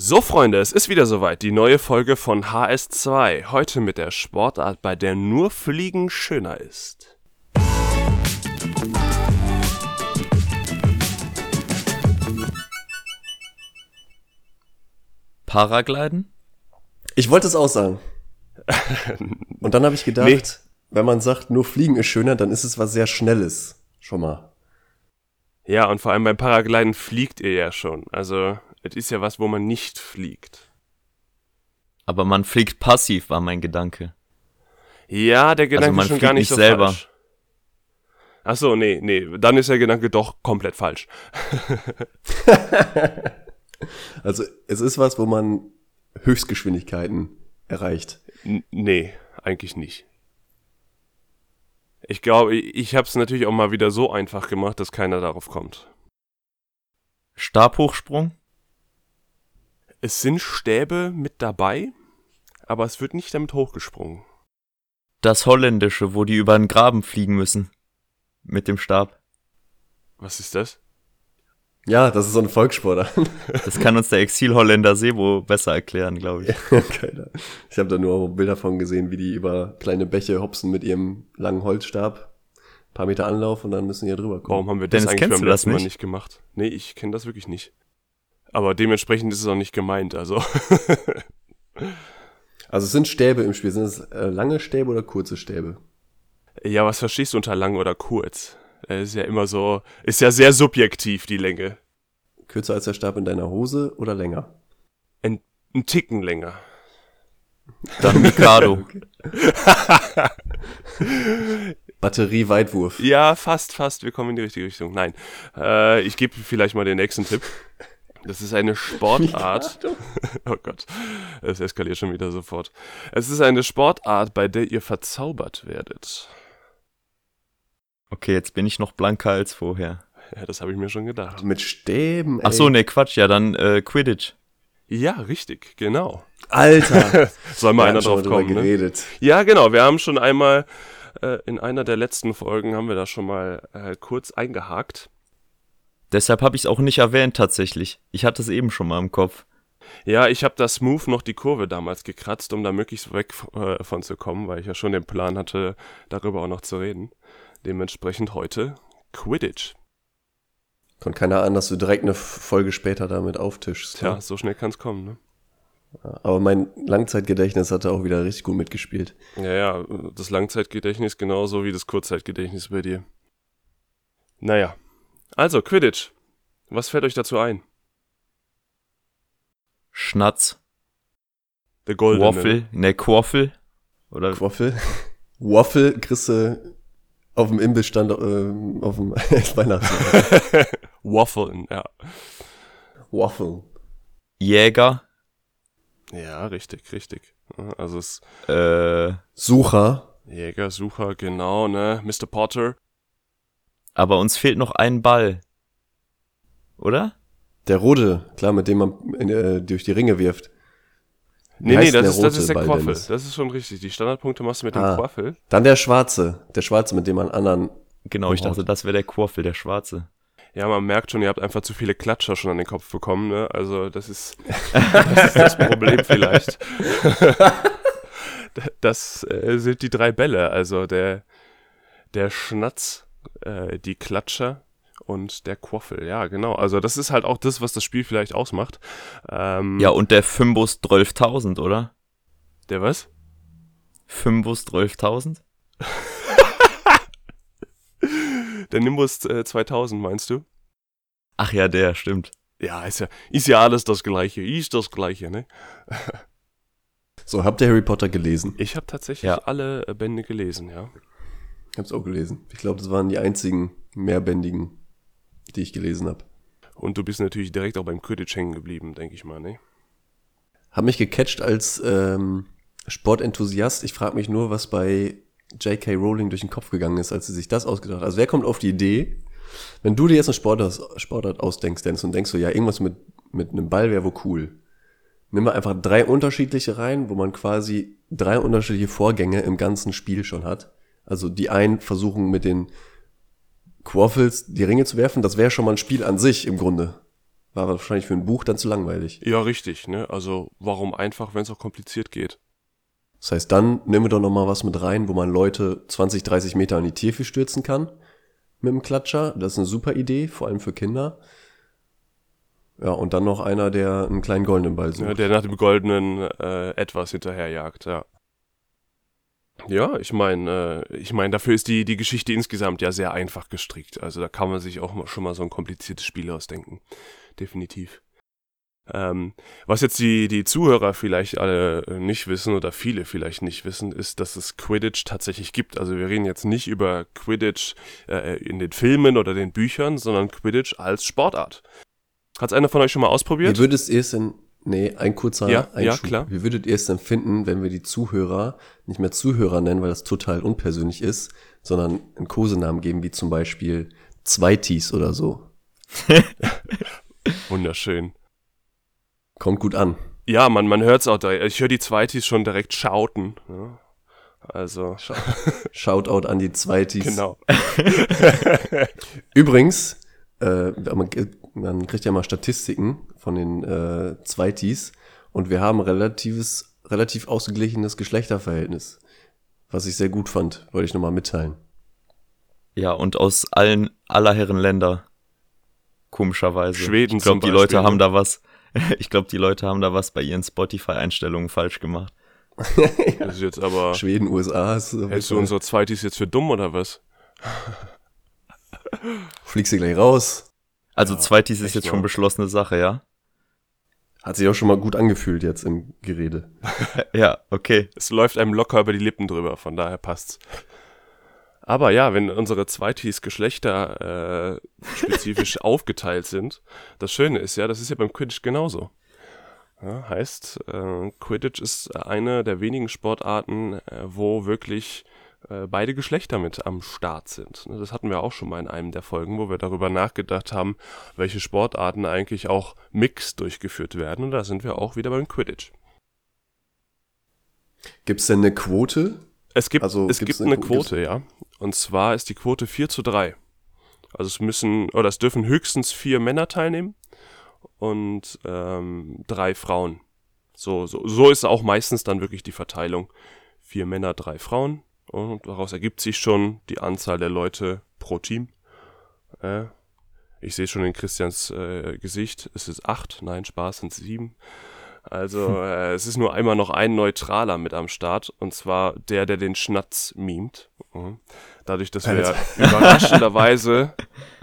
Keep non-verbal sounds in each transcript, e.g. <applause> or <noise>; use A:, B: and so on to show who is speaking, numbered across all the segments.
A: So, Freunde, es ist wieder soweit. Die neue Folge von HS2. Heute mit der Sportart, bei der nur Fliegen schöner ist.
B: Paragliden?
C: Ich wollte es auch sagen. <laughs> Und dann habe ich gedacht,
A: Nee.
C: wenn man sagt, nur Fliegen ist schöner, dann ist es was sehr Schnelles. Schon mal.
A: Ja, und vor allem beim Paragliden fliegt ihr ja schon. Also, es ist ja was, wo man nicht fliegt.
B: Aber man fliegt passiv, war mein Gedanke.
A: Ja, der Gedanke
B: man
A: ist schon
B: fliegt
A: gar nicht
B: nicht
A: so
B: selber.
A: falsch. Ach so, nee, nee, dann ist der Gedanke doch komplett falsch. <laughs>
C: Also es ist was, wo man Höchstgeschwindigkeiten erreicht.
A: N nee, eigentlich nicht. Ich glaube, ich habe es natürlich auch mal wieder so einfach gemacht, dass keiner darauf kommt.
B: Stabhochsprung?
A: Es sind Stäbe mit dabei, aber es wird nicht damit hochgesprungen.
B: Das Holländische, wo die über den Graben fliegen müssen. Mit dem Stab.
A: Was ist das?
C: Ja, das ist so ein Volkssportart. <laughs>
B: Das kann uns der Exil-Holländer Sebo besser erklären, glaube ich.
C: Keiner. Ich habe da nur Bilder von gesehen, wie die über kleine Bäche hopsen mit ihrem langen Holzstab. Ein paar Meter Anlauf und dann müssen die ja drüber kommen.
A: Warum haben wir das
B: Dennis,
A: eigentlich beim letzten Mal
B: nicht?
A: nicht gemacht? Nee, ich kenne das wirklich nicht. Aber dementsprechend ist es auch nicht gemeint, also. <laughs>
C: Also es sind Stäbe im Spiel. Sind es äh, lange Stäbe oder kurze Stäbe?
A: ja, was verstehst du unter lang oder kurz? Es ist ja immer so, ist ja sehr subjektiv, die Länge.
C: Kürzer als der Stab in deiner Hose oder länger?
A: Ein, ein Ticken länger. <laughs>
B: Dann Mikado. <laughs>
C: Batterie-Weitwurf.
A: Ja, fast, fast. Wir kommen in die richtige Richtung. Nein. Äh, ich gebe vielleicht mal den nächsten Tipp. Das ist eine Sportart. <laughs> oh Gott. Es eskaliert schon wieder sofort. Es ist eine Sportart, bei der ihr verzaubert werdet.
B: Okay, jetzt bin ich noch blanker als vorher.
A: Ja, das habe ich mir schon gedacht.
C: Mit Stäben.
B: Ach so, nee, Quatsch, ja, dann äh, Quidditch.
A: Ja, richtig, genau.
C: Alter. <laughs>
A: Soll mal
C: Wir
A: einer drauf
C: drüber
A: kommen, ne? Ja, genau. Wir haben schon einmal äh, in einer der letzten Folgen haben wir das schon mal äh, kurz eingehakt.
B: Deshalb habe ich es auch nicht erwähnt tatsächlich. Ich hatte es eben schon mal im Kopf.
A: Ja, ich habe das Smooth noch die Kurve damals gekratzt, um da möglichst weg äh, von zu kommen, weil ich ja schon den Plan hatte, darüber auch noch zu reden. Dementsprechend heute Quidditch.
C: Konnte keiner ahnen, dass du direkt eine Folge später damit auftischst.
A: Tja, so schnell kann's kommen, ne?
C: Aber mein Langzeitgedächtnis hatte auch wieder richtig gut mitgespielt.
A: Ja, ja, das Langzeitgedächtnis genauso wie das Kurzzeitgedächtnis bei dir. Naja. Also, Quidditch. Was fällt euch dazu ein?
B: Schnatz,
A: Der Goldene.
B: Waffel, ne, Quaffel. Oder
C: Quaffel. <laughs> Waffel kriegst du auf dem Imbissstand äh, auf dem <laughs> Weihnachtsmarkt. <laughs>
A: Waffeln, ja.
C: Waffel.
B: Jäger,
A: Ja, richtig, richtig. Also es
B: äh,
C: Sucher.
A: Jäger, Sucher, genau, ne? Mr. Potter.
B: Aber uns fehlt noch ein Ball. Oder?
C: Der rote, klar, mit dem man äh, durch die Ringe wirft. Wie
A: Nee, nee, das ist, das
C: rote
A: ist der
C: Ball,
A: Quaffel.
C: Dennis?
A: Das ist schon richtig. Die Standardpunkte machst du mit dem
C: Ah.
A: Quaffel.
C: Dann der schwarze. Der schwarze, mit dem man anderen.
B: Genau, ich dachte, das wäre der Quaffel, der schwarze.
A: Ja, man merkt schon, ihr habt einfach zu viele Klatscher schon an den Kopf bekommen, ne? Also das ist <laughs> das, ist das Problem vielleicht. <laughs> Das äh, sind die drei Bälle, also der, der Schnatz, äh, die Klatscher und der Quaffel. Ja, genau. Also das ist halt auch das, was das Spiel vielleicht ausmacht. Ähm,
B: Ja, und der Fimbus 12.000, oder?
A: Der was?
B: Fimbus 12.000? <laughs>
A: Der Nimbus äh, 2000, meinst du?
B: Ach ja, der, stimmt.
A: Ja, ist ja, ist ja alles das Gleiche. Ist das Gleiche, ne? <laughs>
C: So, habt ihr Harry Potter gelesen?
A: Ich habe tatsächlich
B: Ja.
A: alle äh, Bände gelesen, ja.
C: Ich hab's auch gelesen. Ich glaube, das waren die einzigen mehrbändigen, die ich gelesen habe.
A: Und du bist natürlich direkt auch beim Quidditch hängen geblieben, denke ich mal, ne?
C: Hab mich gecatcht als ähm, Sportenthusiast. Ich frage mich nur, was bei J.K. Rowling durch den Kopf gegangen ist, als sie sich das ausgedacht hat. Also wer kommt auf die Idee, wenn du dir jetzt eine Sportart, Sportart ausdenkst, Dennis, und denkst so, ja, irgendwas mit, mit einem Ball wäre wohl cool. Nimm mal einfach drei unterschiedliche rein, wo man quasi drei unterschiedliche Vorgänge im ganzen Spiel schon hat. Also die einen versuchen mit den Quaffels die Ringe zu werfen, das wäre schon mal ein Spiel an sich im Grunde. war wahrscheinlich für ein Buch dann zu langweilig.
A: Ja, richtig, ne? Also warum einfach, wenn es auch kompliziert geht?
C: Das heißt, dann nehmen wir doch noch mal was mit rein, wo man Leute 20, 30 Meter an die Tiefe stürzen kann mit dem Klatscher. Das ist eine super Idee, vor allem für Kinder. Ja, und dann noch einer, der einen kleinen goldenen Ball sucht.
A: Ja, der nach dem goldenen äh, etwas hinterherjagt, ja. Ja, ich meine, äh, ich meine, dafür ist die, die Geschichte insgesamt ja sehr einfach gestrickt. Also da kann man sich auch schon mal so ein kompliziertes Spiel ausdenken. Definitiv. Ähm, was jetzt die, die Zuhörer vielleicht alle äh, nicht wissen oder viele vielleicht nicht wissen, ist, dass es Quidditch tatsächlich gibt. Also wir reden jetzt nicht über Quidditch äh, in den Filmen oder den Büchern, sondern Quidditch als Sportart. Hat es einer von euch schon mal ausprobiert?
C: Wie würdest ihr es denn, nee, ein kurzer
A: Ja, ja,
C: Einschub.
A: klar.
C: Wie würdet ihr es denn finden, wenn wir die Zuhörer nicht mehr Zuhörer nennen, weil das total unpersönlich ist, sondern einen Kosenamen geben, wie zum Beispiel Zweitis oder so? <laughs>
A: Wunderschön.
C: Kommt gut an.
A: Ja, man, man hört es auch direkt. Ich höre die Zweitis schon direkt schauten. Ja. Also,
C: Shoutout an die Zweitis.
A: genau. <laughs> <laughs>
C: Übrigens, äh, man, kriegt ja mal Statistiken von den äh, Zweitis und wir haben relatives, relativ ausgeglichenes Geschlechterverhältnis. Was ich sehr gut fand, wollte ich nochmal mitteilen.
B: Ja, und aus allen, aller Herren Länder. Komischerweise.
A: Schweden
B: Ich glaube, die Leute
A: Beispiel,
B: haben
A: ne?
B: da was. <laughs> Ich glaube, die Leute haben da was bei ihren Spotify-Einstellungen falsch gemacht. <laughs>
A: Das ist jetzt aber.
C: Schweden, USA ist
A: Hältst du unsere Zweitis jetzt für dumm oder was?
C: Fliegst du gleich raus.
B: Also
A: Ja,
B: Zweitis ist jetzt
A: mal.
B: schon beschlossene Sache, ja?
C: Hat sich auch schon mal gut angefühlt jetzt im Gerede. <laughs>
B: Ja, okay.
A: Es läuft einem locker über die Lippen drüber, von daher passt's. Aber ja, wenn unsere Zweitis Geschlechter äh, spezifisch <laughs> aufgeteilt sind, das Schöne ist ja, das ist ja beim Quidditch genauso. Ja, heißt, äh, Quidditch ist eine der wenigen Sportarten, äh, wo wirklich äh, beide Geschlechter mit am Start sind. Ne, Das hatten wir auch schon mal in einem der Folgen, wo wir darüber nachgedacht haben, welche Sportarten eigentlich auch mixed durchgeführt werden. Und da sind wir auch wieder beim Quidditch.
C: Gibt's denn eine Quote?
A: Es gibt,
C: Also,
A: es gibt
C: eine
A: eine
C: gibt's-
A: Quote, ja. Und zwar ist die Quote 4 zu 3. Also es müssen, oder es dürfen höchstens vier Männer teilnehmen und ähm, drei Frauen. So, so, so ist auch meistens dann wirklich die Verteilung. Vier Männer, drei Frauen. Und daraus ergibt sich schon die Anzahl der Leute pro Team. Äh, ich sehe schon in Christians äh, Gesicht, es ist acht, nein, Spaß sind sieben. Also <laughs> äh, es ist nur einmal noch ein Neutraler mit am Start und zwar der, der den Schnatz mimt. Mhm. Dadurch, dass wir <laughs> überraschenderweise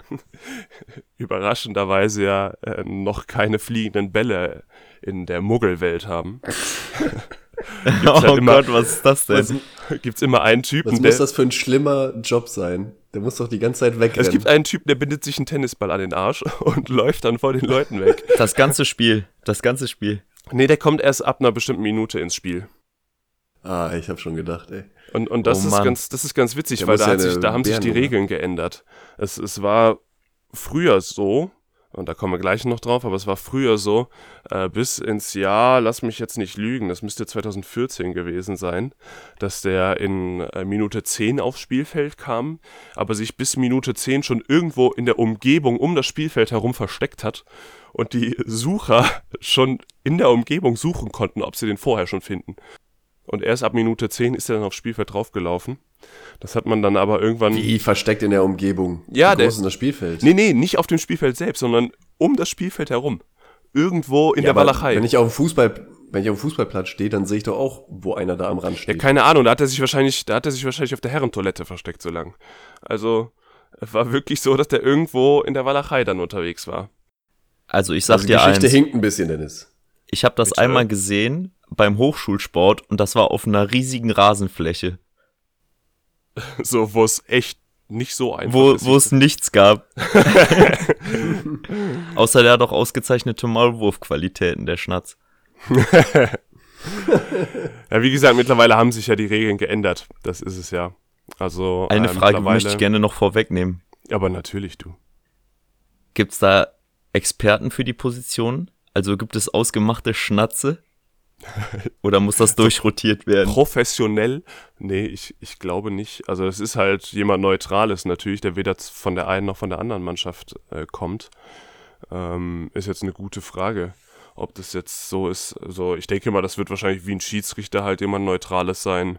A: <laughs> überraschenderweise ja äh, noch keine fliegenden Bälle in der Muggelwelt haben, <laughs>
B: oh
A: halt immer-
B: Gott, was ist das
C: Was,
B: denn?
A: gibt's immer einen
C: was
A: Typen,
C: muss
A: der
C: das für ein schlimmer Job sein? Der muss doch die ganze Zeit wegrennen.
A: es gibt einen Typen, der bindet sich einen Tennisball an den Arsch <laughs> und läuft dann vor den Leuten weg. <laughs>
B: Das ganze Spiel. Das ganze Spiel.
A: Nee, der kommt erst ab einer bestimmten Minute ins Spiel.
C: ah, ich habe schon gedacht, ey.
A: Und, und das,
B: Oh
A: ist
B: Mann.
A: ganz, das ist ganz witzig,
C: Der
A: weil da,
C: ja
A: hat sich, da haben sich die. Regeln geändert. Es, es war früher so, und da kommen wir gleich noch drauf, aber es war früher so, äh, bis ins Jahr, lass mich jetzt nicht lügen, das müsste 2014 gewesen sein, dass der in äh, Minute 10 aufs Spielfeld kam, aber sich bis Minute 10 schon irgendwo in der Umgebung um das Spielfeld herum versteckt hat und die Sucher <laughs> schon in der Umgebung suchen konnten, ob sie den vorher schon finden. Und erst ab Minute 10 ist er dann aufs Spielfeld draufgelaufen. Das hat man dann aber irgendwann.
C: Wie versteckt in der Umgebung?
A: Ja,
C: Wie
A: der-
C: groß ist das Spielfeld?
A: Nee, nee, nicht auf dem Spielfeld selbst, sondern um das Spielfeld herum. Irgendwo in
C: Ja,
A: der Walachei.
C: Wenn ich auf dem Fußball, wenn ich auf dem Fußballplatz stehe, dann sehe ich doch auch, wo einer da am Rand
A: ja,
C: steht.
A: keine Ahnung, da hat er sich wahrscheinlich, da hat er sich wahrscheinlich auf der Herrentoilette versteckt so lang. Also, es war wirklich so, dass der irgendwo in der Walachei dann unterwegs war.
B: Also ich sag
C: also
B: dir
C: Geschichte
B: eins.
C: hinkt ein bisschen, Dennis.
B: Ich habe das
A: Bitte?
B: einmal gesehen beim Hochschulsport und das war auf einer riesigen Rasenfläche, <laughs>
A: So, wo es echt nicht so einfach
B: wo,
A: ist.
B: wo es nichts gab. <laughs> Außer der hat auch ausgezeichnete Maulwurfqualitäten, der Schnatz. <laughs>
A: ja, wie gesagt, mittlerweile haben sich ja die Regeln geändert. Das ist es ja. Also,
B: Eine
A: äh,
B: Frage möchte ich gerne noch vorwegnehmen.
A: Aber natürlich, du.
B: Gibt's da Experten für die Position? Also gibt es ausgemachte Schnatze? <laughs> Oder muss das durchrotiert werden?
A: Professionell? Nee, ich, ich glaube nicht. Also es ist halt jemand Neutrales natürlich, der weder von der einen noch von der anderen Mannschaft äh, kommt. ähm, ist jetzt eine gute Frage. Ob das jetzt so ist, so ich denke mal, das wird wahrscheinlich wie ein Schiedsrichter halt jemand Neutrales sein,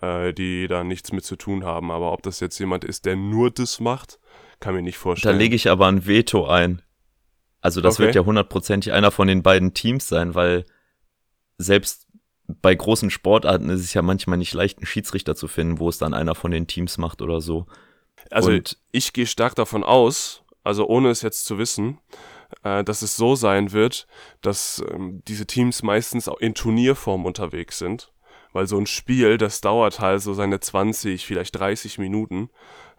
A: äh, die da nichts mit zu tun haben. Aber ob das jetzt jemand ist, der nur das macht, kann mir nicht
B: Da
A: vorstellen.
B: lege ich aber ein Veto ein. Also das
A: Okay.
B: wird ja hundertprozentig einer von den beiden Teams sein, weil selbst bei großen Sportarten ist es ja manchmal nicht leicht, einen Schiedsrichter zu finden, wo es dann einer von den Teams macht oder so.
A: Also
B: Und-
A: ich gehe stark davon aus, also ohne es jetzt zu wissen, äh, dass es so sein wird, dass ähm, diese Teams meistens auch in Turnierform unterwegs sind. Weil so ein Spiel, das dauert halt so seine 20, vielleicht 30 Minuten.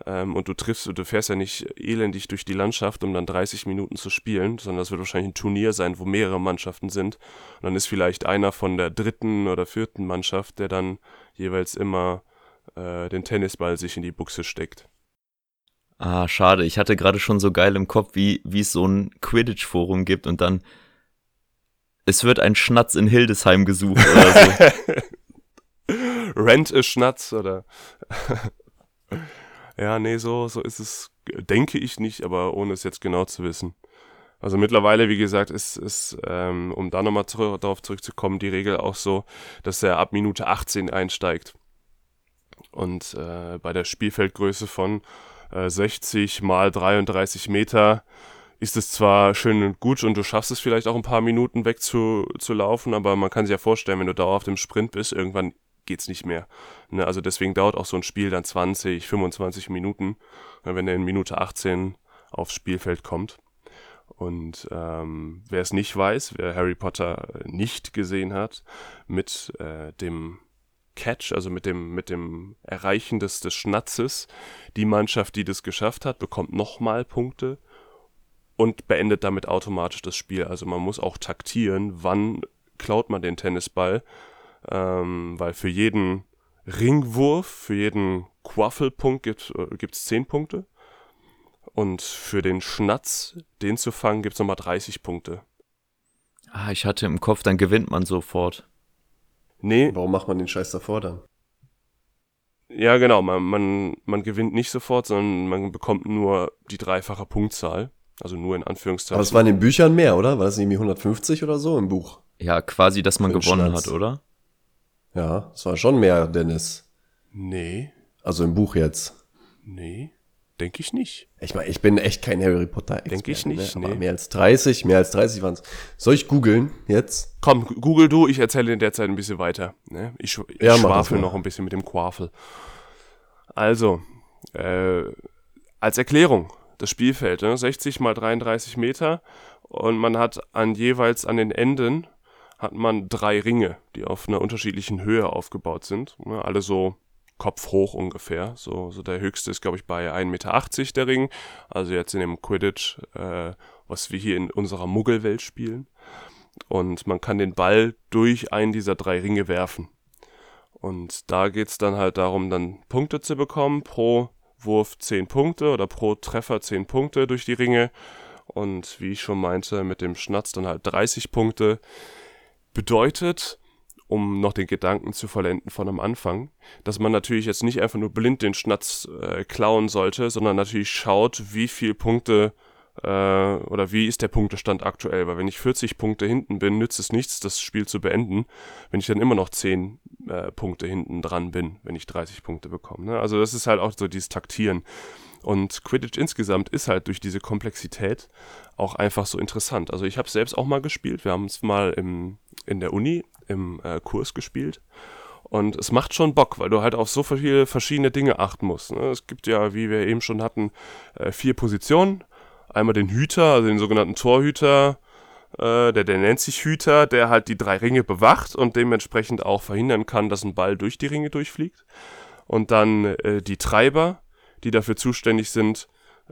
A: Ähm, und du triffst, du fährst ja nicht elendig durch die Landschaft, um dann 30 Minuten zu spielen, sondern das wird wahrscheinlich ein Turnier sein, wo mehrere Mannschaften sind. Und dann ist vielleicht einer von der dritten oder vierten Mannschaft, der dann jeweils immer äh, den Tennisball sich in die Buchse steckt.
B: Ah, schade. Ich hatte gerade schon so geil im Kopf, wie, wie es so ein Quidditch-Forum gibt und dann es wird ein Schnatz in Hildesheim gesucht oder so. <laughs>
A: Rent a Schnatz oder. <laughs> ja, nee, so, so ist es, denke ich nicht, aber ohne es jetzt genau zu wissen. Also mittlerweile, wie gesagt, ist, ist ähm, um da nochmal zurück, darauf zurückzukommen, die Regel auch so, dass er ab Minute 18 einsteigt. Und äh, bei der Spielfeldgröße von äh, 60 mal 33 Meter ist es zwar schön und gut und du schaffst es vielleicht auch ein paar Minuten weg zu, zu laufen, aber man kann sich ja vorstellen, wenn du dauerhaft im Sprint bist, irgendwann geht's nicht mehr. Ne? Also deswegen dauert auch so ein Spiel dann 20, 25 Minuten, äh, wenn er in Minute 18 aufs Spielfeld kommt. Und ähm, wer es nicht weiß, wer Harry Potter nicht gesehen hat, mit äh, dem Catch, also mit dem, mit dem Erreichen des, des Schnatzes, die Mannschaft, die das geschafft hat, bekommt nochmal Punkte und beendet damit automatisch das Spiel. Also man muss auch taktieren, wann klaut man den Tennisball, ähm, weil für jeden Ringwurf, für jeden Quaffelpunkt gibt es 10 Punkte. Und für den Schnatz, den zu fangen, gibt es nochmal 30 Punkte.
B: Ah, ich hatte im Kopf, dann gewinnt man sofort.
A: Nee,
C: Warum macht man den Scheiß davor dann?
A: ja genau, man, man, man gewinnt nicht sofort, sondern man bekommt nur die dreifache Punktzahl. Also nur in Anführungszeichen.
C: Aber es waren in den Büchern mehr, oder? War das irgendwie 150 oder so im Buch?
B: Ja, quasi, dass man gewonnen
C: Schnatz.
B: hat, oder?
C: Ja, es war schon mehr, Dennis.
A: nee,
C: Also im Buch jetzt.
A: nee, denke ich nicht.
C: Ich meine, ich bin echt kein Harry Potter
A: Denk ich nicht,
C: Ne? Aber
A: nee.
C: mehr als 30, mehr als 30 waren es. Soll ich googeln jetzt?
A: Komm, google du, ich erzähle in der Zeit ein bisschen weiter. Ne? Ich, ich
C: Ja,
A: schwafel noch ein bisschen mit dem Quafel. Also, äh, als Erklärung, das Spielfeld, ne? 60 mal 33 Meter und man hat an jeweils an den Enden hat man drei Ringe, die auf einer unterschiedlichen Höhe aufgebaut sind. Ne? Alle so kopfhoch ungefähr. So, so der höchste ist, glaube ich, bei 1,80 Meter der Ring. Also jetzt in dem Quidditch, äh, was wir hier in unserer Muggelwelt spielen und man kann den Ball durch einen dieser drei Ringe werfen. Und da geht's dann halt darum, dann Punkte zu bekommen. Pro Wurf 10 Punkte oder pro Treffer 10 Punkte durch die Ringe. Und wie ich schon meinte, mit dem Schnatz dann halt 30 Punkte. Bedeutet, um noch den Gedanken zu vollenden von am Anfang, dass man natürlich jetzt nicht einfach nur blind den Schnatz äh, klauen sollte, sondern natürlich schaut, wie viel Punkte äh, oder wie ist der Punktestand aktuell. Weil wenn ich 40 Punkte hinten bin, nützt es nichts, das Spiel zu beenden, wenn ich dann immer noch 10 äh, Punkte hinten dran bin, wenn ich 30 Punkte bekomme. Ne? Also das ist halt auch so dieses Taktieren. Und Quidditch insgesamt ist halt durch diese Komplexität auch einfach so interessant. Also ich habe selbst auch mal gespielt. Wir haben es mal im, in der Uni im äh, Kurs gespielt. Und es macht schon Bock, weil du halt auf so viele verschiedene Dinge achten musst. Ne? Es gibt ja, wie wir eben schon hatten, äh, vier Positionen. Einmal den Hüter, also den sogenannten Torhüter, äh, der, der nennt sich Hüter, der halt die drei Ringe bewacht und dementsprechend auch verhindern kann, dass ein Ball durch die Ringe durchfliegt. Und dann äh, die Treiber, die dafür zuständig sind,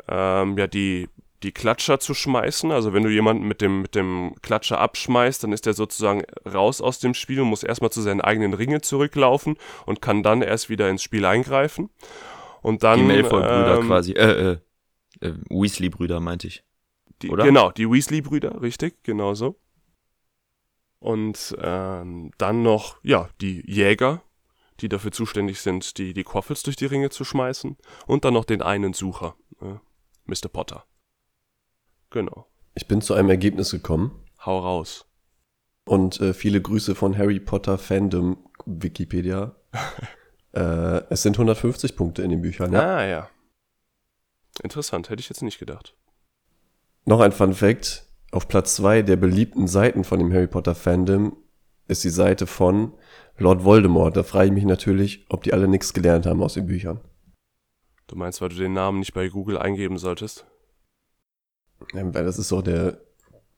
A: ähm, ja, die, die Klatscher zu schmeißen. Also wenn du jemanden mit dem, mit dem Klatscher abschmeißt, dann ist er sozusagen raus aus dem Spiel und muss erstmal zu seinen eigenen Ringen zurücklaufen und kann dann erst wieder ins Spiel eingreifen. Und dann.
B: Die Malfoy-Brüder
A: ähm,
B: quasi. Äh, äh, äh, Weasley-Brüder meinte ich.
A: Die,
B: oder?
A: Genau, die Weasley-Brüder, richtig, genau so. Und ähm, dann noch, ja, die Jäger, die dafür zuständig sind, die, die Quaffels durch die Ringe zu schmeißen. Und dann noch den einen Sucher, äh, Mr. Potter. Genau.
C: Ich bin zu einem Ergebnis gekommen
A: Hau raus.
C: und äh, viele Grüße von Harry Potter Fandom Wikipedia. <laughs> äh, es sind 150 Punkte in den Büchern. Ja.
A: Ah, ja. Interessant, hätte ich jetzt nicht gedacht.
C: Noch ein Fun Fact. Auf Platz zwei der beliebten Seiten von dem Harry Potter Fandom ist die Seite von Lord Voldemort. Da frage ich mich natürlich, ob die alle nichts gelernt haben aus den Büchern.
A: Du meinst, weil du den Namen nicht bei Google eingeben solltest?
C: Ja, weil das ist doch der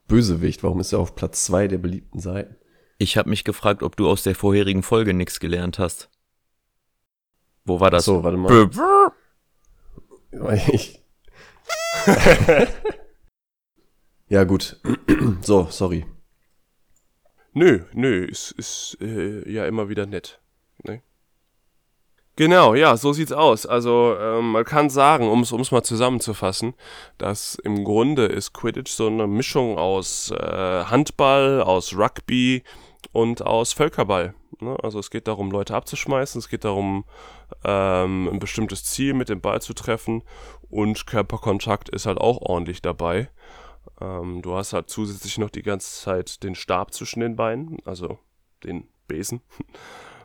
C: Bösewicht. Warum ist er auf Platz zwei der beliebten Seiten?
B: Ich habe mich gefragt, ob du aus der vorherigen Folge nichts gelernt hast. Wo war das?
C: so, warte mal.
B: Bö- <laughs>
C: Ich. <laughs> ja, gut. <clears throat> so, sorry.
A: Nö, nö, ist, ist äh, ja immer wieder nett. Ne? Genau, ja, so sieht's aus. Also ähm, man kann sagen, um es mal zusammenzufassen, dass im Grunde ist Quidditch so eine Mischung aus äh, Handball, aus Rugby und aus Völkerball. Ne? Also es geht darum, Leute abzuschmeißen, es geht darum, ähm, ein bestimmtes Ziel mit dem Ball zu treffen und Körperkontakt ist halt auch ordentlich dabei. Ähm, du hast halt zusätzlich noch die ganze Zeit den Stab zwischen den Beinen, also den Besen. <laughs>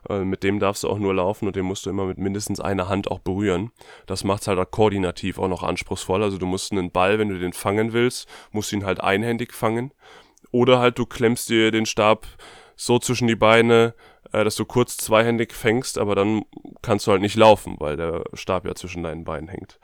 A: Äh, mit dem darfst du auch nur laufen und den musst du immer mit mindestens einer Hand auch berühren. Das macht es halt auch koordinativ auch noch anspruchsvoll. Also du musst einen Ball, wenn du den fangen willst, musst du ihn halt einhändig fangen. Oder halt du klemmst dir den Stab so zwischen die Beine, äh, dass du kurz zweihändig fängst, aber dann kannst du halt nicht laufen, weil der Stab ja zwischen deinen Beinen hängt.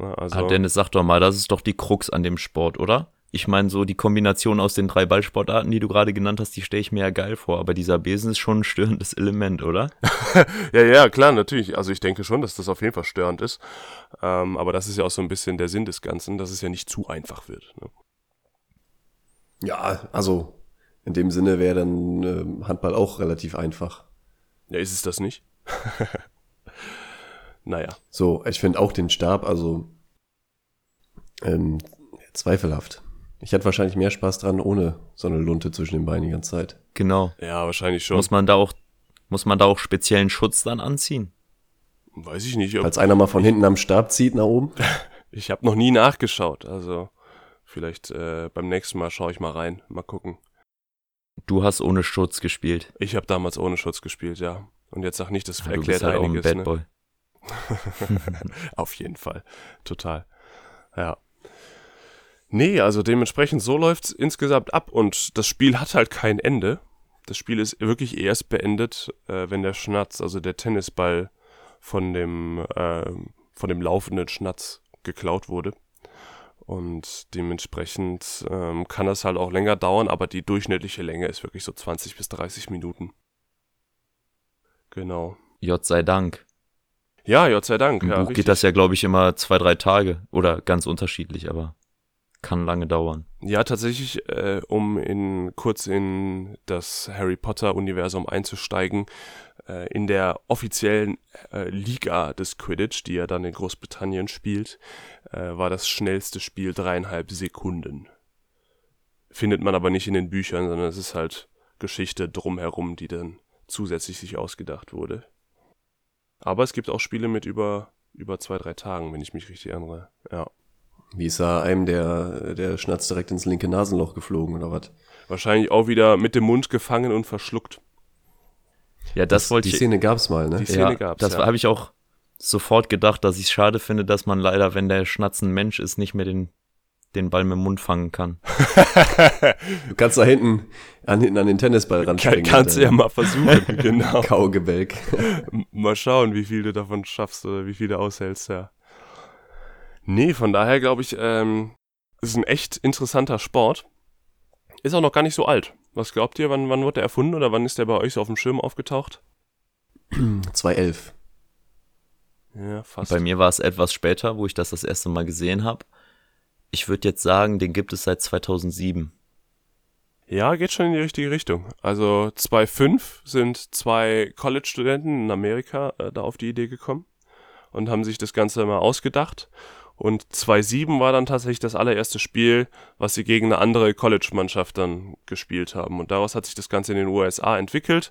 A: Ja, also,
B: Ah, Dennis, sag doch mal, das ist doch die Krux an dem Sport, oder? Ich meine, so die Kombination aus den drei Ballsportarten, die du gerade genannt hast, die stelle ich mir ja geil vor, aber dieser Besen ist schon ein störendes Element, oder? <laughs>
A: Ja, ja, klar, natürlich. Also ich denke schon, dass das auf jeden Fall störend ist. Ähm, aber das ist ja auch so ein bisschen der Sinn des Ganzen, dass es ja nicht zu einfach wird. Ne?
C: Ja, also in dem Sinne wäre dann ähm, Handball auch relativ einfach.
A: Ja, ist es das nicht? <laughs> naja.
C: So, ich finde auch den Stab, also ähm, zweifelhaft. Ich hätte wahrscheinlich mehr Spaß dran ohne so eine Lunte zwischen den Beinen die ganze Zeit.
B: Genau.
A: Ja, wahrscheinlich schon.
B: Muss man da auch, muss man da auch speziellen Schutz dann anziehen?
A: Weiß ich nicht.
C: Falls einer mal von hinten am Stab zieht nach oben. <laughs>
A: ich habe noch nie nachgeschaut. Also vielleicht äh, beim nächsten Mal schaue ich mal rein. Mal gucken.
B: Du hast ohne Schutz gespielt.
A: Ich habe damals ohne Schutz gespielt, ja. Und jetzt sag nicht, das
B: Ja, du
A: erklärt
B: bist halt auch ein
A: einiges.
B: Bad
A: ne?
B: Boy. <laughs>
A: Auf jeden Fall. Total. Ja. Nee, also dementsprechend so läuft's insgesamt ab und das Spiel hat halt kein Ende. Das Spiel ist wirklich erst beendet, äh, wenn der Schnatz, also der Tennisball von dem, äh, von dem laufenden Schnatz geklaut wurde. Und dementsprechend ähm, kann das halt auch länger dauern, aber die durchschnittliche Länge ist wirklich so 20 bis 30 Minuten. Genau.
B: Gott sei Dank.
A: Ja, Gott sei Dank.
B: Im
A: ja,
B: Buch
A: richtig.
B: geht das ja, glaube ich, immer zwei, drei Tage oder ganz unterschiedlich, aber kann lange dauern.
A: Ja, tatsächlich, äh, um in kurz in das Harry Potter Universum einzusteigen, äh, in der offiziellen äh, Liga des Quidditch, die ja dann in Großbritannien spielt, äh, war das schnellste Spiel dreieinhalb Sekunden. Findet man aber nicht in den Büchern, sondern es ist halt Geschichte drumherum, die dann zusätzlich sich ausgedacht wurde. Aber es gibt auch Spiele mit über über zwei, drei Tagen, wenn ich mich richtig erinnere. Ja.
C: Wie ist da einem der, der Schnatz direkt ins linke Nasenloch geflogen oder was?
A: Wahrscheinlich auch wieder mit dem Mund gefangen und verschluckt.
B: Ja, das, wollte
C: Die
B: ich.
C: Szene gab's mal, ne?
A: Die Szene
B: ja,
A: gab's,
B: das
A: ja.
B: habe ich auch sofort gedacht, dass ich es schade finde, dass man leider, wenn der Schnatz ein Mensch ist, nicht mehr den, den Ball mit dem Mund fangen kann. <laughs>
C: Du kannst da hinten an, hinten an den Tennisball
A: Kann,
C: ranspringen.
A: kannst du ja mal versuchen, <laughs> genau.
C: Kaugebälk.
A: Mal schauen, wie viel du davon schaffst oder wie viel du aushältst, ja. Nee, von daher glaube ich, ähm, ist ein echt interessanter Sport. Ist auch noch gar nicht so alt. Was glaubt ihr, wann, wann wurde der erfunden oder wann ist der bei euch so auf dem Schirm aufgetaucht? <clears throat>
C: 211.
A: Ja, fast.
B: Bei mir war es etwas später, wo ich das das erste Mal gesehen habe. Ich würde jetzt sagen, den gibt es seit 2007.
A: Ja, geht schon in die richtige Richtung. Also 2.5 sind zwei College-Studenten in Amerika äh, da auf die Idee gekommen und haben sich das Ganze mal ausgedacht. Und 2.7 war dann tatsächlich das allererste Spiel, was sie gegen eine andere College-Mannschaft dann gespielt haben. Und daraus hat sich das Ganze in den USA entwickelt.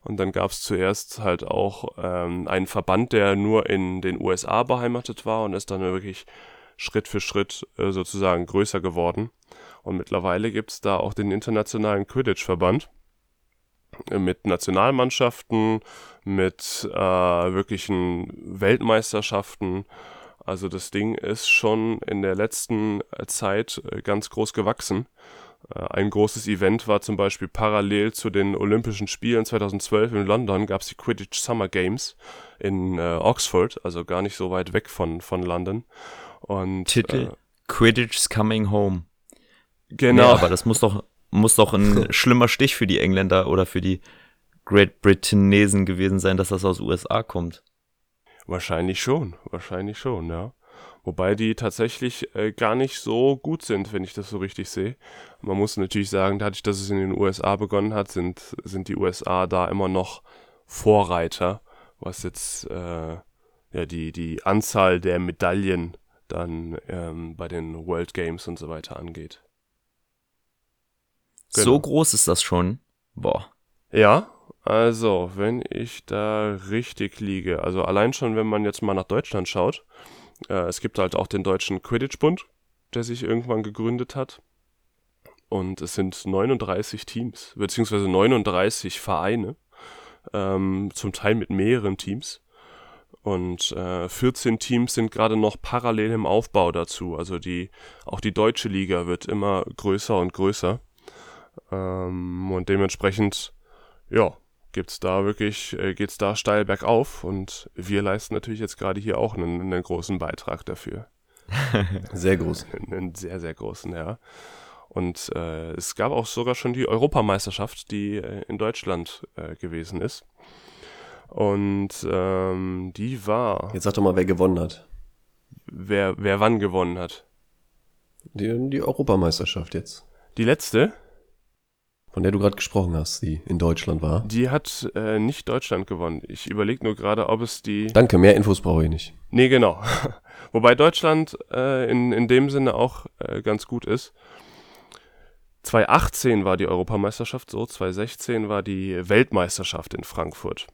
A: Und dann gab es zuerst halt auch ähm, einen Verband, der nur in den USA beheimatet war und ist dann wirklich Schritt für Schritt äh, sozusagen größer geworden. Und mittlerweile gibt es da auch den Internationalen Quidditch-Verband äh, mit Nationalmannschaften, mit äh, wirklichen Weltmeisterschaften. Also das Ding ist schon in der letzten Zeit äh, ganz groß gewachsen. Äh, ein großes Event war zum Beispiel parallel zu den Olympischen Spielen 2012 in London gab es die Quidditch Summer Games in äh, Oxford, also gar nicht so weit weg von, von London. Und,
B: Titel äh, Quidditch's Coming Home.
A: Genau.
B: Nee, aber das muss doch, muss doch ein <laughs> schlimmer Stich für die Engländer oder für die Great Britanesen gewesen sein, dass das aus USA kommt.
A: Wahrscheinlich schon, wahrscheinlich schon, ja. Wobei die tatsächlich äh, gar nicht so gut sind, wenn ich das so richtig sehe. Man muss natürlich sagen, dadurch, dass es in den USA begonnen hat, sind, sind die USA da immer noch Vorreiter, was jetzt äh, ja, die, die Anzahl der Medaillen dann ähm, bei den World Games und so weiter angeht.
B: Genau. So groß ist das schon. Boah.
A: Ja, also, wenn ich da richtig liege, also allein schon, wenn man jetzt mal nach Deutschland schaut, äh, es gibt halt auch den Deutschen Quidditch-Bund, der sich irgendwann gegründet hat. Und es sind 39 Teams, beziehungsweise 39 Vereine, ähm, zum Teil mit mehreren Teams. Und äh, 14 Teams sind gerade noch parallel im Aufbau dazu. Also die, auch die deutsche Liga wird immer größer und größer. Ähm, und dementsprechend, ja, gibt's da wirklich, äh, geht's da steil bergauf und wir leisten natürlich jetzt gerade hier auch einen, einen großen Beitrag dafür. <laughs>
C: sehr groß.
A: einen sehr, sehr großen, ja. Und äh, es gab auch sogar schon die Europameisterschaft, die äh, in Deutschland äh, gewesen ist. Und ähm, die war.
C: Jetzt sag doch mal, wer gewonnen hat.
A: Wer, wer wann gewonnen hat?
C: Die, die Europameisterschaft jetzt.
A: Die letzte?
C: Von der du gerade gesprochen hast, die in Deutschland war.
A: Die hat äh, nicht Deutschland gewonnen. Ich überlege nur gerade, ob es die.
C: Danke, mehr Infos brauche ich nicht.
A: Nee, genau. <laughs> Wobei Deutschland äh, in, in dem Sinne auch äh, ganz gut ist. 2018 war die Europameisterschaft so, 2016 war die Weltmeisterschaft in Frankfurt.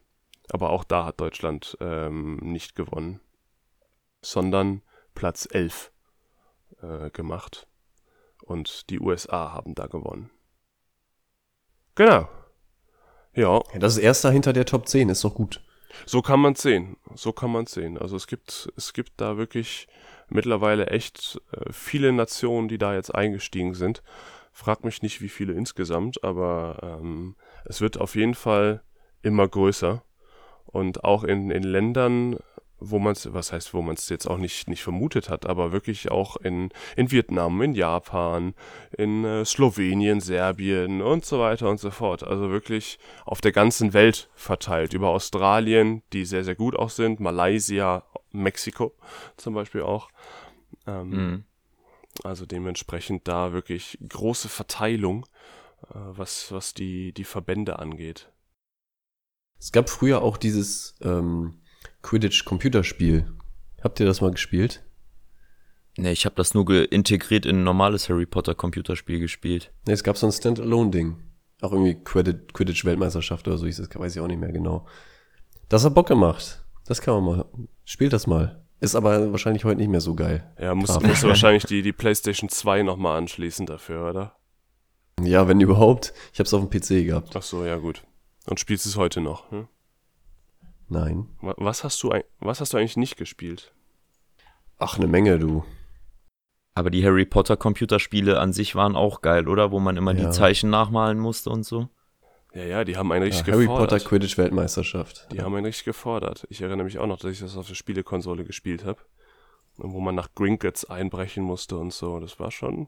A: Aber auch da hat Deutschland ähm, nicht gewonnen, sondern Platz 11 äh, gemacht. Und die USA haben da gewonnen. Genau. Ja.
C: ja. Das ist erster hinter der Top 10, ist doch gut.
A: So kann man sehen. So kann man sehen. Also es gibt, es gibt da wirklich mittlerweile echt äh, viele Nationen, die da jetzt eingestiegen sind. Frag mich nicht, wie viele insgesamt, aber ähm, es wird auf jeden Fall immer größer. Und auch in, in Ländern, wo man es, was heißt, wo man es jetzt auch nicht, nicht vermutet hat, aber wirklich auch in, in Vietnam, in Japan, in äh, Slowenien, Serbien und so weiter und so fort. Also wirklich auf der ganzen Welt verteilt. Über Australien, die sehr, sehr gut auch sind, Malaysia, Mexiko zum Beispiel auch. Ähm, mhm. Also dementsprechend da wirklich große Verteilung, äh, was, was die, die Verbände angeht.
C: Es gab früher auch dieses ähm, Quidditch-Computerspiel. Habt ihr das mal gespielt?
B: Nee, ich habe das nur integriert in ein normales Harry Potter Computerspiel gespielt.
C: Nee, es gab so ein Standalone-Ding. Auch irgendwie Quidditch-Weltmeisterschaft oder so hieß das, weiß ich auch nicht mehr genau. Das hat Bock gemacht. Das kann man mal. Spielt das mal. Ist aber wahrscheinlich heute nicht mehr so geil.
A: Ja, musst, musst du wahrscheinlich die, die PlayStation 2 nochmal anschließen dafür, oder?
C: Ja, wenn überhaupt. Ich hab's auf dem PC gehabt.
A: Ach so, ja gut. Und spielst es heute noch, hm?
C: Nein.
A: Was hast du, was hast du eigentlich nicht gespielt?
C: Ach, eine Menge, du.
B: Aber die Harry Potter Computerspiele an sich waren auch geil, oder? Wo man immer ja. die Zeichen nachmalen musste und so.
A: Ja, ja, die haben einen richtig
C: ja, Harry gefordert. Harry Potter Quidditch Weltmeisterschaft.
A: Die ja. haben einen richtig gefordert. Ich erinnere mich auch noch, dass ich das auf der Spielekonsole gespielt habe. Und wo man nach Gringotts einbrechen musste und so. Das war schon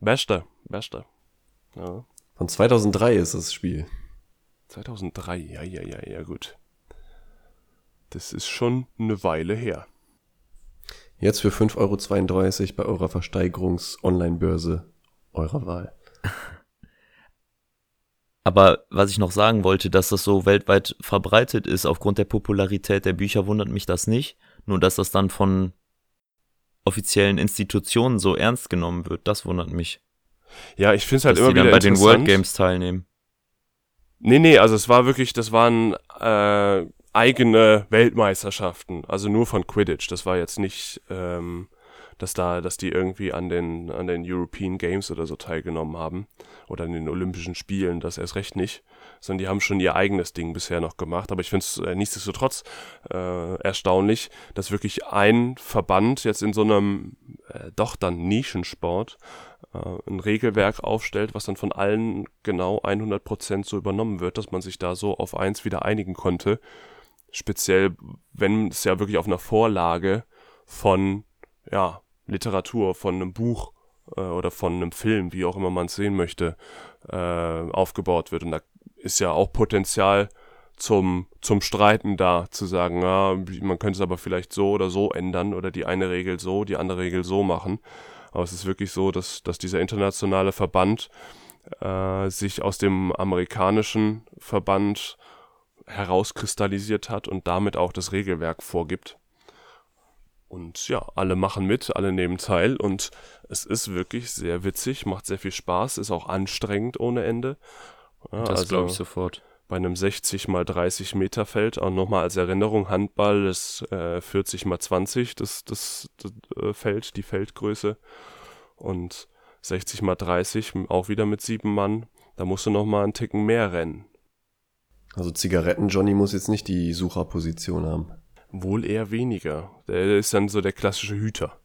A: beste, beste.
C: Ja. Von 2003 ist das Spiel.
A: 2003, ja, ja, ja, ja, gut. Das ist schon eine Weile her.
C: Jetzt für 5,32 Euro bei eurer Versteigerungs-Online-Börse eurer Wahl. <laughs>
B: Aber was ich noch sagen wollte, dass das so weltweit verbreitet ist, aufgrund der Popularität der Bücher, wundert mich das nicht. Nur, dass das dann von offiziellen Institutionen so ernst genommen wird, das wundert mich.
A: Ja, ich finde es halt dass immer
B: die
A: wieder
B: dann bei den World Games teilnehmen.
A: Nee, nee, also es war wirklich, das waren äh, eigene Weltmeisterschaften, also nur von Quidditch. Das war jetzt nicht, ähm, dass da, dass die irgendwie an den, an den European Games oder so teilgenommen haben oder an den Olympischen Spielen, das erst recht nicht, sondern die haben schon ihr eigenes Ding bisher noch gemacht. Aber ich finde es äh, nichtsdestotrotz äh, erstaunlich, dass wirklich ein Verband jetzt in so einem äh, doch dann Nischensport äh, ein Regelwerk aufstellt, was dann von allen genau 100% so übernommen wird, dass man sich da so auf eins wieder einigen konnte. Speziell, wenn es ja wirklich auf einer Vorlage von, ja, Literatur, von einem Buch äh, oder von einem Film, wie auch immer man es sehen möchte, äh, aufgebaut wird. Und da ist ja auch Potenzial zum, zum Streiten da, zu sagen, ja, man könnte es aber vielleicht so oder so ändern oder die eine Regel so, die andere Regel so machen. Aber es ist wirklich so, dass, dass dieser internationale Verband äh, sich aus dem amerikanischen Verband herauskristallisiert hat und damit auch das Regelwerk vorgibt. Und ja, alle machen mit, alle nehmen teil und es ist wirklich sehr witzig, macht sehr viel Spaß, ist auch anstrengend ohne Ende.
B: Ja, das also glaube ich sofort.
A: Bei einem 60 mal 30 Meter Feld, auch nochmal als Erinnerung, Handball ist äh, 40 mal 20 das, das, das äh, Feld, die Feldgröße. Und 60 mal 30 auch wieder mit sieben Mann, da musst du nochmal einen Ticken mehr rennen.
C: Also Zigaretten Johnny muss jetzt nicht die Sucherposition haben.
A: Wohl eher weniger. Der ist dann so der klassische Hüter.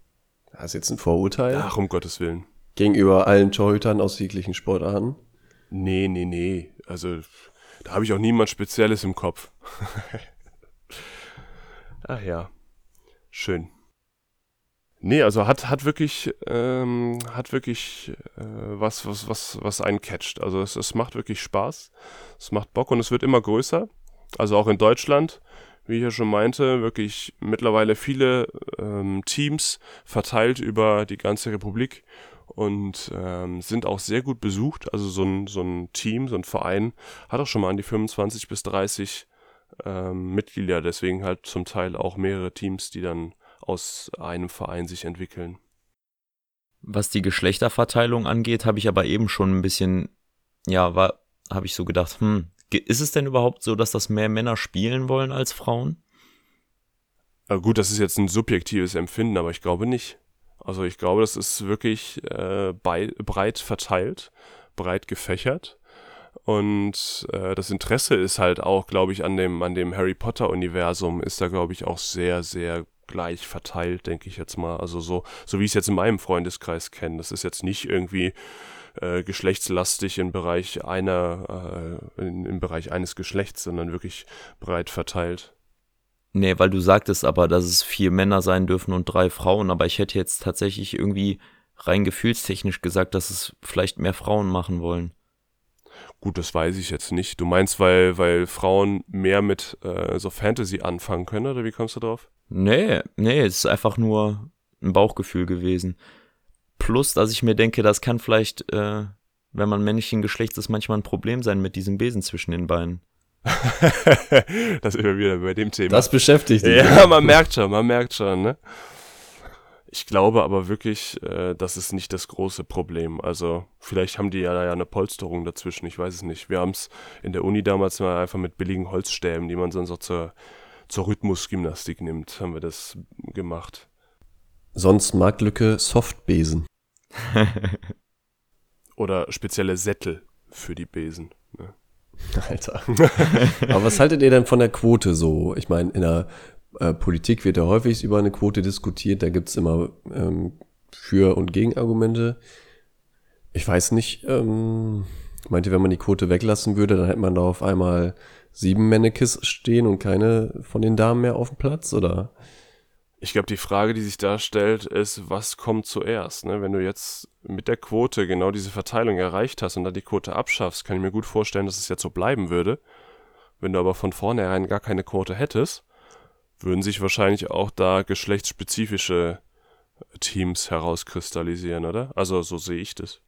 C: Das ist jetzt ein Vorurteil.
A: Ach, um Gottes Willen.
C: Gegenüber allen Torhütern aus jeglichen Sportarten?
A: Nee, nee, nee. Also, da habe ich auch niemand Spezielles im Kopf. <laughs> Ach ja. Schön. Nee, also hat, hat wirklich, ähm, hat wirklich äh, was, was, was, was einen catcht. Also es, es macht wirklich Spaß. Es macht Bock und es wird immer größer. Also auch in Deutschland wie ich ja schon meinte, wirklich mittlerweile viele ähm, Teams verteilt über die ganze Republik und ähm, sind auch sehr gut besucht. Also so ein, so ein Team, so ein Verein hat auch schon mal an die 25 bis 30 ähm, Mitglieder, deswegen halt zum Teil auch mehrere Teams, die dann aus einem Verein sich entwickeln.
B: Was die Geschlechterverteilung angeht, habe ich aber eben schon ein bisschen, ja, war, habe ich so gedacht, hm, ist es denn überhaupt so, dass das mehr Männer spielen wollen als Frauen?
A: Gut, das ist jetzt ein subjektives Empfinden, aber ich glaube nicht. Also ich glaube, das ist wirklich äh, bei, breit verteilt, breit gefächert. Und äh, das Interesse ist halt auch, glaube ich, an dem, an dem Harry Potter-Universum ist da, glaube ich, auch sehr, sehr gleich verteilt, denke ich jetzt mal. Also so, so wie ich es jetzt in meinem Freundeskreis kenne. Das ist jetzt nicht irgendwie äh, geschlechtslastig im Bereich einer, äh, in, im Bereich eines Geschlechts, sondern wirklich breit verteilt.
B: Nee, weil du sagtest aber, dass es vier Männer sein dürfen und drei Frauen, aber ich hätte jetzt tatsächlich irgendwie rein gefühlstechnisch gesagt, dass es vielleicht mehr Frauen machen wollen.
A: Gut, das weiß ich jetzt nicht. Du meinst, weil, weil Frauen mehr mit äh, so Fantasy anfangen können, oder wie kommst du drauf?
B: Nee, nee, es ist einfach nur ein Bauchgefühl gewesen. Plus, dass ich mir denke, das kann vielleicht, äh, wenn man männlichen Geschlechts ist, manchmal ein Problem sein mit diesem Besen zwischen den Beinen. <laughs>
A: das ist immer wieder bei dem Thema.
C: Das beschäftigt
A: dich. Ja, <laughs> man merkt schon, man merkt schon, ne? Ich glaube aber wirklich, äh, das ist nicht das große Problem. Also vielleicht haben die ja, ja eine Polsterung dazwischen, ich weiß es nicht. Wir haben es in der Uni damals mal einfach mit billigen Holzstäben, die man sonst auch zur, zur Rhythmusgymnastik nimmt, haben wir das gemacht.
C: Sonst Marktlücke Softbesen. <laughs>
A: Oder spezielle Sättel für die Besen. Ne? <laughs>
C: Alter. Aber was haltet ihr denn von der Quote so? Ich meine, in der äh, Politik wird ja häufig über eine Quote diskutiert. Da gibt's immer ähm, Für- und Gegenargumente. Ich weiß nicht, ähm, meinte, wenn man die Quote weglassen würde, dann hätte man da auf einmal sieben Mannekes stehen und keine von den Damen mehr auf dem Platz, oder?
A: Ich glaube, die Frage, die sich da stellt, ist, was kommt zuerst? Ne? Wenn du jetzt mit der Quote genau diese Verteilung erreicht hast und dann die Quote abschaffst, kann ich mir gut vorstellen, dass es jetzt so bleiben würde. Wenn du aber von vornherein gar keine Quote hättest, würden sich wahrscheinlich auch da geschlechtsspezifische Teams herauskristallisieren, oder? Also so sehe ich das.